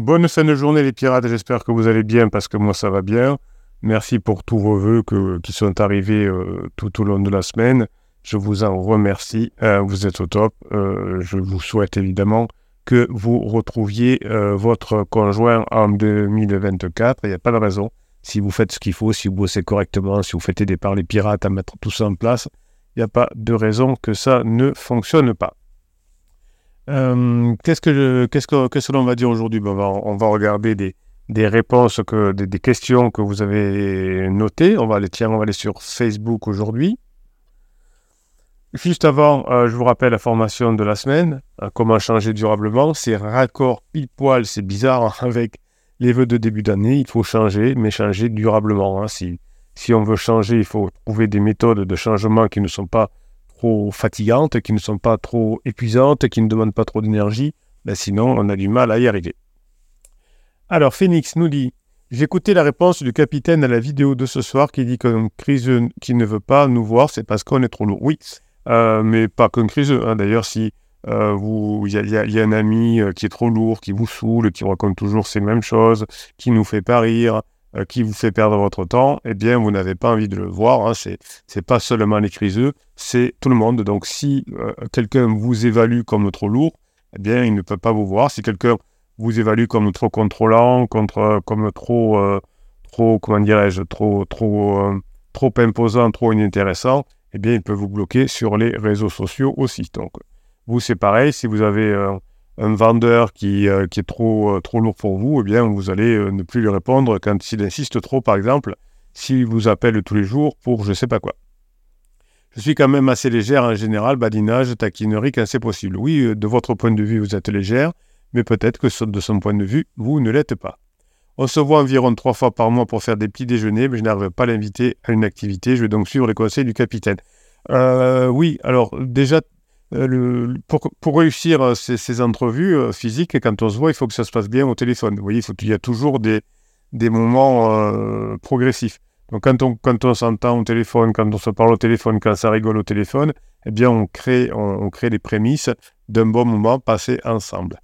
Bonne fin de journée les pirates, j'espère que vous allez bien parce que moi ça va bien. Merci pour tous vos voeux qui sont arrivés euh, tout au long de la semaine. Je vous en remercie, euh, vous êtes au top. Euh, je vous souhaite évidemment que vous retrouviez votre conjoint en 2024. Il n'y a pas de raison. Si vous faites ce qu'il faut, si vous bossez correctement, si vous faites aider par les pirates à mettre tout ça en place, il n'y a pas de raison que ça ne fonctionne pas. Qu'est-ce que qu'est-ce que qu'est-ce que l'on va dire aujourd'hui? Ben, on, va, regarder des, des réponses, que, des, questions que vous avez notées. On va aller, tiens, on va aller sur Facebook aujourd'hui. Juste avant, euh, je vous rappelle la formation de la semaine, euh, comment changer durablement? C'est raccord pile poil, c'est bizarre hein, avec les vœux de début d'année. Il faut changer, mais changer durablement. Hein. Si, si on veut changer, il faut trouver des méthodes de changement qui ne sont pas trop fatigantes, qui ne sont pas trop épuisantes, qui ne demandent pas trop d'énergie. Ben sinon, on a du mal à y arriver. Alors, Phoenix nous dit J'ai écouté la réponse du capitaine à la vidéo de ce soir qui dit qu'un criseux qui ne veut pas nous voir, c'est parce qu'on est trop lourd. Oui, euh, mais pas qu'un criseux. Hein. D'ailleurs, si euh, il y, a un ami euh, qui est trop lourd, qui vous saoule, qui raconte toujours ces mêmes choses, qui nous fait pas rire, qui vous fait perdre votre temps, eh bien, vous n'avez pas envie de le voir. Hein. C'est, c'est pas seulement les criseux, c'est tout le monde. Donc, si quelqu'un vous évalue comme trop lourd, eh bien, il ne peut pas vous voir. Si quelqu'un vous évalue comme trop contrôlant, contre, comme trop, euh, trop comment dirais-je, trop, trop, euh, trop imposant, trop inintéressant, eh bien, il peut vous bloquer sur les réseaux sociaux aussi. Donc, vous, c'est pareil. Si vous avez euh, un vendeur qui, qui est trop, trop lourd pour vous, eh bien, vous allez ne plus lui répondre quand il insiste trop, par exemple, s'il vous appelle tous les jours pour je sais pas quoi. Je suis quand même assez légère en général, badinage, taquinerie quand c'est possible. Oui, de votre point de vue, vous êtes légère, mais peut-être que de son point de vue, vous ne l'êtes pas. On se voit environ trois fois par mois pour faire des petits déjeuners, mais je n'arrive pas à l'inviter à une activité. Je vais donc suivre les conseils du capitaine. Euh, oui, alors déjà, euh, pour, réussir euh, ces, entrevues physiques, quand on se voit, il faut que ça se passe bien au téléphone. Vous voyez, il, faut, il y a toujours des, moments progressifs. Donc quand on, s'entend au téléphone, quand on se parle au téléphone, quand ça rigole au téléphone, eh bien on crée, on prémices d'un bon moment passé ensemble.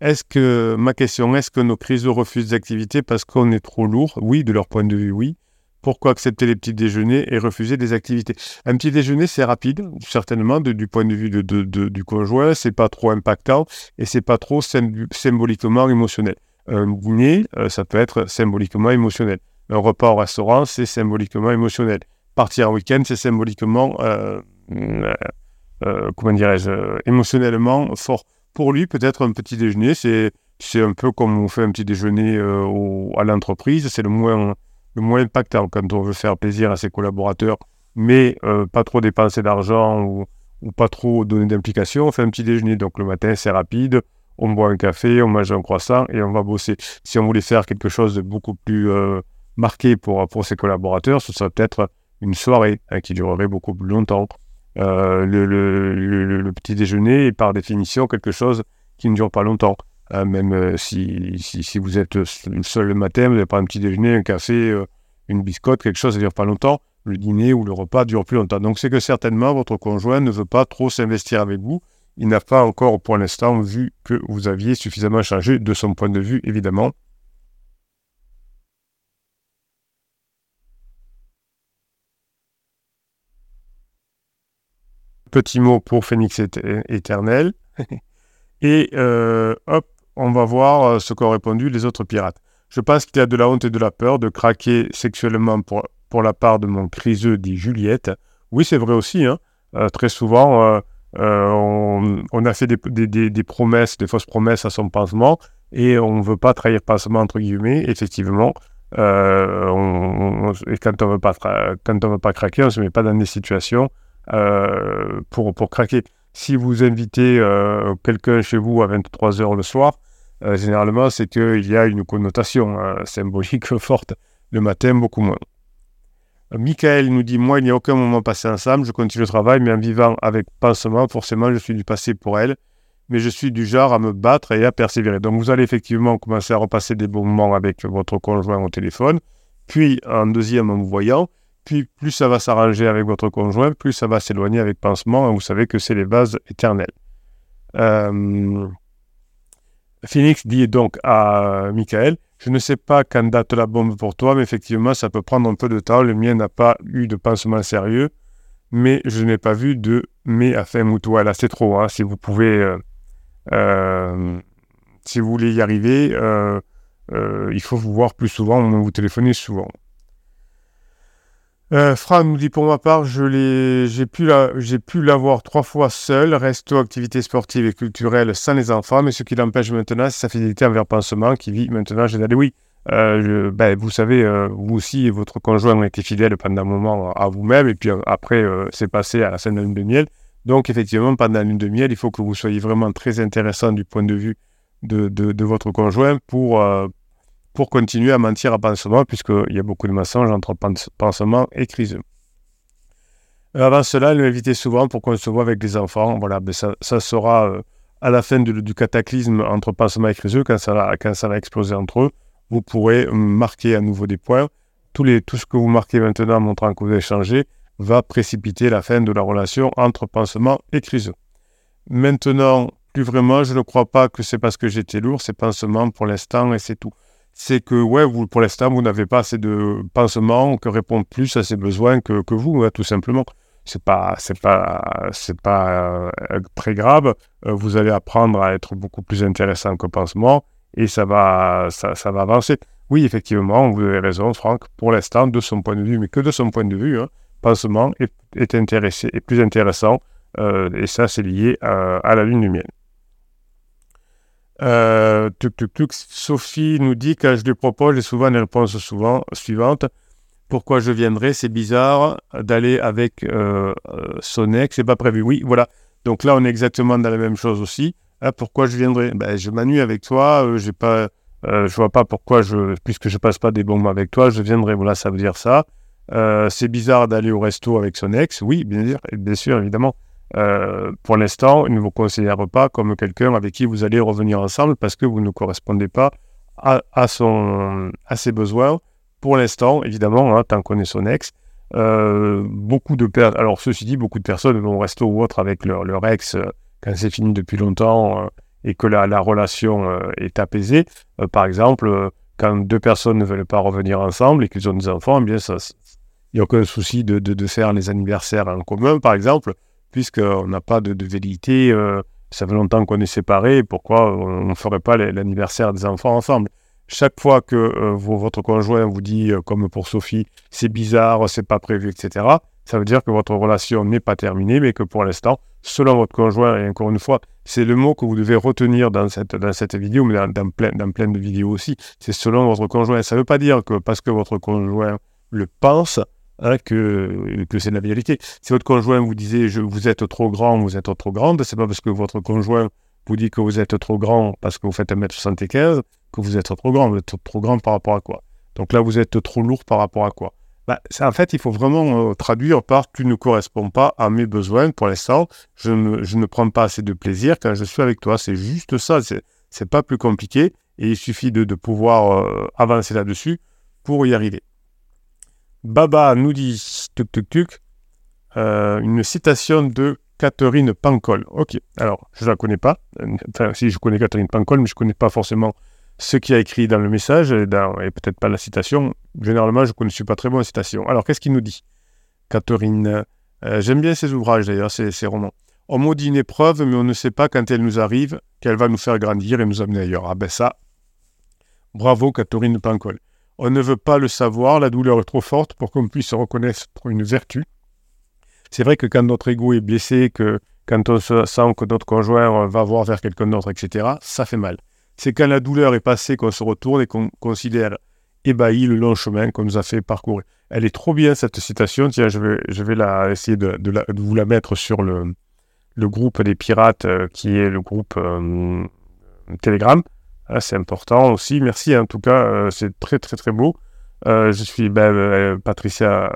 Est-ce que, ma question, est-ce que nos criseux refusent d'activités parce qu'on est trop lourd? Oui, de leur point de vue, oui. Pourquoi accepter les petits déjeuners et refuser des activités Un petit déjeuner, c'est rapide, certainement, du point de vue de, du conjoint, c'est pas trop impactant et c'est pas trop symboliquement émotionnel. Un dîner, euh, ça peut être symboliquement émotionnel. Un repas au restaurant, c'est symboliquement émotionnel. Partir en week-end, c'est symboliquement, euh, euh, comment dirais-je, émotionnellement fort pour lui, peut-être un petit déjeuner, c'est, un peu comme on fait un petit déjeuner à l'entreprise, c'est le moins, le moins impactant quand on veut faire plaisir à ses collaborateurs, mais euh, pas trop dépenser d'argent ou, pas trop donner d'implication. On fait un petit déjeuner, donc le matin c'est rapide, on boit un café, on mange un croissant et on va bosser. Si on voulait faire quelque chose de beaucoup plus euh, marqué pour, ses collaborateurs, ce serait peut-être une soirée hein, qui durerait beaucoup plus longtemps. Euh, le, petit déjeuner est par définition quelque chose qui ne dure pas longtemps. Euh, même euh, si, si, vous êtes seul le matin, vous n'avez pas un petit déjeuner, un café, une biscotte, quelque chose, ça ne dure pas longtemps. Le dîner ou le repas dure plus longtemps. Donc c'est que certainement votre conjoint ne veut pas trop s'investir avec vous. Il n'a pas encore pour l'instant vu que vous aviez suffisamment changé de son point de vue, évidemment. Petit mot pour Phoenix éternel. et euh, hop, on va voir euh, ce qu'ont répondu les autres pirates. Je pense qu'il y a de la honte et de la peur de craquer sexuellement pour, pour la part de mon criseux, dit Juliette. Oui, c'est vrai aussi. Hein. Euh, très souvent, on, a fait des, promesses, des fausses promesses à son pansement et on ne veut pas trahir pansement, entre guillemets. Effectivement, et quand on ne veut, pas craquer, on ne se met pas dans des situations euh, pour, pour craquer. Si vous invitez euh, quelqu'un chez vous à 23h le soir, euh, généralement, c'est qu'il y a une connotation symbolique forte. Le matin, beaucoup moins. Michael nous dit Moi, il n'y a aucun moment passé ensemble, je continue le travail, mais en vivant avec pansement, forcément, je suis du passé pour elle, mais je suis du genre à me battre et à persévérer. Donc, vous allez effectivement commencer à repasser des bons moments avec votre conjoint au téléphone, puis en deuxième en vous voyant, plus ça va s'arranger avec votre conjoint, plus ça va s'éloigner avec pansement. Vous savez que c'est les bases éternelles. Euh, Phoenix dit donc à Michael, je ne sais pas quand date la bombe pour toi, mais effectivement, ça peut prendre un peu de temps. Le mien n'a pas eu de pansement sérieux, mais je n'ai pas vu de mais à fin août. Voilà, c'est trop. Hein. Si vous pouvez, euh, euh, si vous voulez y arriver, euh, il faut vous voir plus souvent, vous téléphoner souvent. Euh, Fran nous dit pour ma part, je j'ai pu l'avoir trois fois seul, resto, activités sportives et culturelles sans les enfants, mais ce qui l'empêche maintenant, c'est sa fidélité envers Pansement qui vit maintenant j'ai dit Oui, euh, ben, vous savez, euh, vous aussi, votre conjoint ont été fidèle pendant un moment à vous-même, et puis euh, après, c'est passé à la scène de lune de miel. Donc, effectivement, pendant la lune de miel, il faut que vous soyez vraiment très intéressant du point de vue de votre conjoint pour, pour continuer à mentir à pansement, puisqu'il y a beaucoup de mensonges entre pansement et criseux. Euh, avant cela, il m'invitait souvent pour qu'on se voit avec des enfants. Voilà, mais ça, sera euh, à la fin du, cataclysme entre pansement et criseux, quand ça, va, quand ça va exploser entre eux, vous pourrez marquer à nouveau des points. Tous les, tout ce que vous marquez maintenant montrant que vous avez changé va précipiter la fin de la relation entre pansement et criseux. Maintenant, plus vraiment, je ne crois pas que c'est parce que j'étais lourd, c'est pansement pour l'instant et c'est tout c'est que ouais, pour l'instant, vous n'avez pas assez de pansements que répondent plus à ses besoins que, que vous, tout simplement. C'est pas, c'est pas, c'est pas euh, très grave. Euh, vous allez apprendre à être beaucoup plus intéressant que pansement et ça va, ça, va avancer. Oui, effectivement, vous avez raison, Franck. Pour l'instant, de son point de vue, mais que de son point de vue, hein, pansement est, plus intéressant euh, et ça, c'est lié à, la lune du miel. Euh, Sophie nous dit que je lui propose, j'ai souvent les réponses souvent, suivantes. Pourquoi je viendrai C'est bizarre d'aller avec euh, euh, son ex, c'est pas prévu. Oui, voilà. Donc là, on est exactement dans la même chose aussi. Ah, pourquoi je viendrai ben, Je m'ennuie avec toi, euh, j'ai pas, je vois pas pourquoi, puisque je passe pas des bons moments avec toi, je viendrai. Voilà, ça veut dire ça. c'est bizarre d'aller au resto avec son ex. Oui, bien sûr, bien sûr évidemment. Euh, pour l'instant, il ne vous considère pas comme quelqu'un avec qui vous allez revenir ensemble parce que vous ne correspondez pas à, son, à ses besoins. Pour l'instant, évidemment, hein, tant qu'on est son ex, euh, beaucoup de personnes, alors ceci dit, beaucoup de personnes vont rester ou autre avec leur, leur ex euh, quand c'est fini depuis longtemps et que la, la relation est apaisée. par exemple, quand deux personnes ne veulent pas revenir ensemble et qu'ils ont des enfants, eh bien il n'y a aucun souci de, de, de, faire les anniversaires en commun, par exemple puisqu'on n'a pas de, de velléité. Euh, ça fait longtemps qu'on est séparés, pourquoi on ne ferait pas l'anniversaire des enfants ensemble? Chaque fois que euh, votre conjoint vous dit, euh, comme pour Sophie, c'est bizarre, c'est pas prévu, etc., ça veut dire que votre relation n'est pas terminée, mais que pour l'instant, selon votre conjoint, et encore une fois, c'est le mot que vous devez retenir dans cette, vidéo, mais dans, dans, dans plein de vidéos aussi, c'est selon votre conjoint. Ça ne veut pas dire que parce que votre conjoint le pense, Hein, que, c'est la vérité. Si votre conjoint vous disait je, vous êtes trop grand, vous êtes trop grande, c'est pas parce que votre conjoint vous dit que vous êtes trop grand parce que vous faites 1m75 que vous êtes trop grand. Vous êtes trop grand par rapport à quoi? Donc là, vous êtes trop lourd par rapport à quoi? Bah, En fait, il faut vraiment euh, traduire par tu ne corresponds pas à mes besoins pour l'instant. Je ne, prends pas assez de plaisir quand je suis avec toi. C'est juste ça. C'est pas plus compliqué et il suffit de, de pouvoir euh, avancer là-dessus pour y arriver. Baba nous dit, tuk tuk tuk, euh, une citation de Catherine Pancol. Ok, alors je ne la connais pas. Enfin, si je connais Catherine Pancol, mais je ne connais pas forcément ce qui a écrit dans le message et, peut-être pas la citation. Généralement, je ne suis pas très bon en citation. Alors, qu'est-ce qu'il nous dit Catherine, euh, j'aime bien ses ouvrages d'ailleurs, ses, ses, romans. On maudit une épreuve, mais on ne sait pas quand elle nous arrive qu'elle va nous faire grandir et nous amener ailleurs. Ah ben ça, bravo Catherine Pancol. On ne veut pas le savoir, la douleur est trop forte pour qu'on puisse reconnaître une vertu. C'est vrai que quand notre ego est blessé, que quand on se sent que notre conjoint va voir vers quelqu'un d'autre, etc., ça fait mal. C'est quand la douleur est passée qu'on se retourne et qu'on considère ébahi le long chemin qu'on nous a fait parcourir. Elle est trop bien cette citation. Tiens, je vais, je vais la, essayer de, vous la mettre sur le, le groupe des pirates, euh, qui est le groupe euh, Telegram. Ah, c'est important aussi. Merci en tout cas, euh, c'est très très très beau. Euh, je suis ben, euh, Patricia,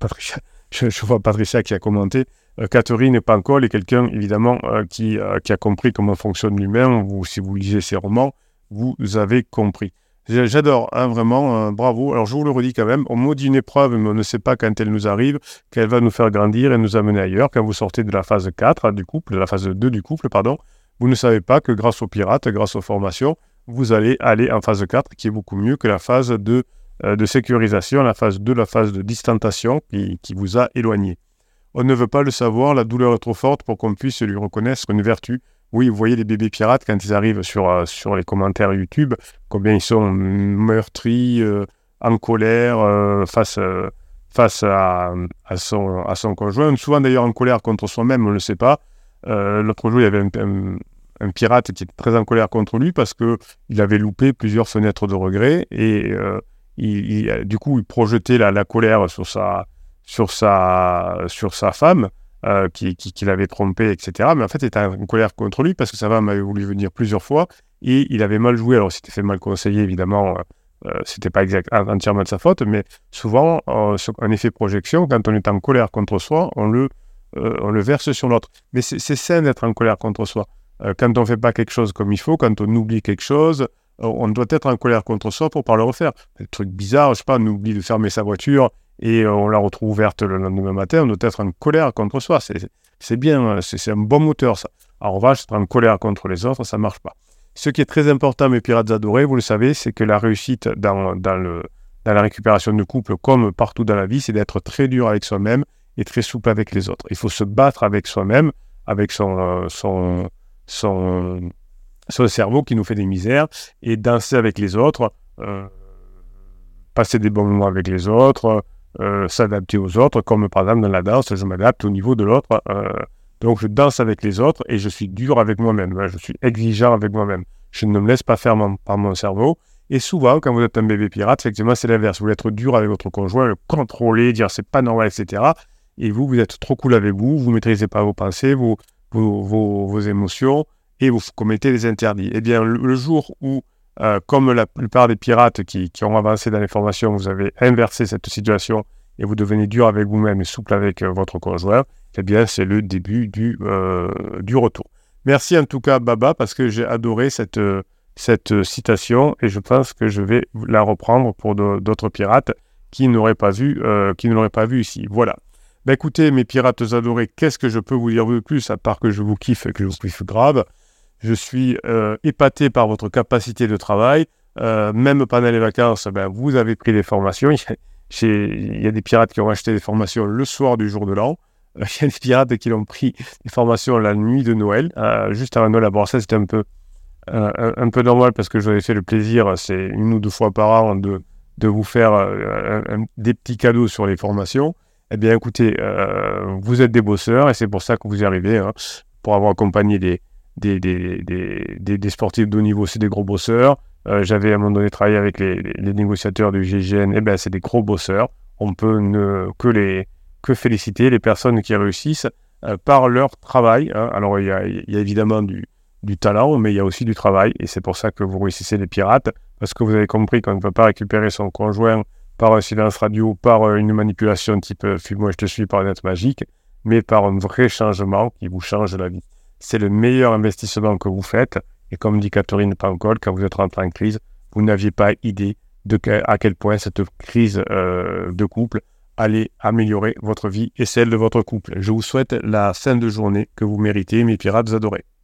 je, vois Patricia qui a commenté. Catherine Pancol est quelqu'un évidemment qui, a compris comment fonctionne l'humain. Si vous lisez ses romans, vous avez compris. J'adore, hein, vraiment, bravo. Alors je vous le redis quand même, on maudit une épreuve, mais on ne sait pas quand elle nous arrive, qu'elle va nous faire grandir et nous amener ailleurs. Quand vous sortez de la phase 4 du couple, de la phase 2 du couple, pardon, vous ne savez pas que grâce aux pirates, grâce aux formations, vous allez aller en phase 4, qui est beaucoup mieux que la phase de, euh, de sécurisation, la phase 2, la phase de distanciation qui, qui vous a éloigné. On ne veut pas le savoir, la douleur est trop forte pour qu'on puisse lui reconnaître une vertu. Oui, vous voyez les bébés pirates quand ils arrivent sur, euh, sur les commentaires YouTube, combien ils sont meurtris, euh, en colère face, face à, son, à son conjoint. Souvent d'ailleurs en colère contre soi-même, on ne le sait pas. L'autre jour, il y avait un, pirate qui était très en colère contre lui parce qu'il avait loupé plusieurs fenêtres de regret et euh, il, du coup il projetait la, colère sur sa, sur sa, sur sa femme euh, qui, l'avait trompé, etc. Mais en fait, il était en colère contre lui parce que sa femme avait voulu venir plusieurs fois et il avait mal joué. Alors, s'était fait mal conseiller, évidemment, euh, c'était pas exact, entièrement de sa faute, mais souvent, un effet projection, quand on est en colère contre soi, on le, on le verse sur l'autre. Mais c'est sain d'être en colère contre soi. Euh, quand on ne fait pas quelque chose comme il faut, quand on oublie quelque chose, euh, on doit être en colère contre soi pour pas le refaire. Un truc bizarre, je sais pas, on oublie de fermer sa voiture et euh, on la retrouve ouverte le lendemain matin, on doit être en colère contre soi. C'est bien, c'est un bon moteur ça. En revanche, être en colère contre les autres, ça marche pas. Ce qui est très important, mes pirates adorés, vous le savez, c'est que la réussite dans, dans la récupération de couple, comme partout dans la vie, c'est d'être très dur avec soi-même et très souple avec les autres. Il faut se battre avec soi-même, avec son, son, son, son cerveau qui nous fait des misères et danser avec les autres, euh, passer des bons moments avec les autres, euh, s'adapter aux autres, comme par exemple dans la danse, je m'adapte au niveau de l'autre. Euh, donc je danse avec les autres et je suis dur avec moi-même, hein, je suis exigeant avec moi-même. Je ne me laisse pas faire par mon cerveau. Et souvent, quand vous êtes un bébé pirate, effectivement, c'est l'inverse. Vous voulez être dur avec votre conjoint, le contrôler, dire c'est pas normal, etc. Et vous, vous êtes trop cool avec vous, vous ne maîtrisez pas vos pensées, vous, vos, émotions et vous commettez des interdits. Eh bien, le, jour où, euh, comme la plupart des pirates qui, ont avancé dans les formations, vous avez inversé cette situation et vous devenez dur avec vous-même et souple avec euh, votre conjoint, eh bien, c'est le début du, euh, du retour. Merci en tout cas, Baba, parce que j'ai adoré cette, cette citation et je pense que je vais la reprendre pour d'autres pirates qui n'auraient pas vu, qui ne l'auraient pas vu ici. Voilà. Bah écoutez, mes pirates adorés, qu'est-ce que je peux vous dire de plus, à part que je vous kiffe et que je vous kiffe grave? Je suis euh, épaté par votre capacité de travail. Euh, même pendant les vacances, ben, vous avez pris des formations. Il y a des pirates qui ont acheté des formations le soir du jour de l'an. Il y a des pirates qui ont pris des formations la nuit de Noël, euh, juste avant Noël. Bon, ça, c'était un peu, un, peu normal parce que j'avais fait le plaisir, c'est une ou deux fois par an, de, de vous faire des petits cadeaux sur les formations. Eh bien, écoutez, euh, vous êtes des bosseurs et c'est pour ça que vous y arrivez. Hein. pour avoir accompagné des, des, des, des, sportifs de haut niveau, c'est des gros bosseurs. Euh, j'avais à un moment donné travaillé avec les, négociateurs du GGN, eh bien, c'est des gros bosseurs. On peut ne, que, les, que féliciter les personnes qui réussissent euh, par leur travail. Hein. Alors, il y, a, y, a, évidemment du, du talent, mais il y a aussi du travail. Et c'est pour ça que vous réussissez les pirates, parce que vous avez compris qu'on ne peut pas récupérer son conjoint par un silence radio, par euh, une manipulation type euh, moi je te suis par une lettre magique, mais par un vrai changement qui vous change la vie. C'est le meilleur investissement que vous faites. Et comme dit Catherine Pancol, quand vous êtes rentré en crise, vous n'aviez pas idée de à quel point cette crise euh, de couple allait améliorer votre vie et celle de votre couple. Je vous souhaite la fin de journée que vous méritez, mes pirates adorés.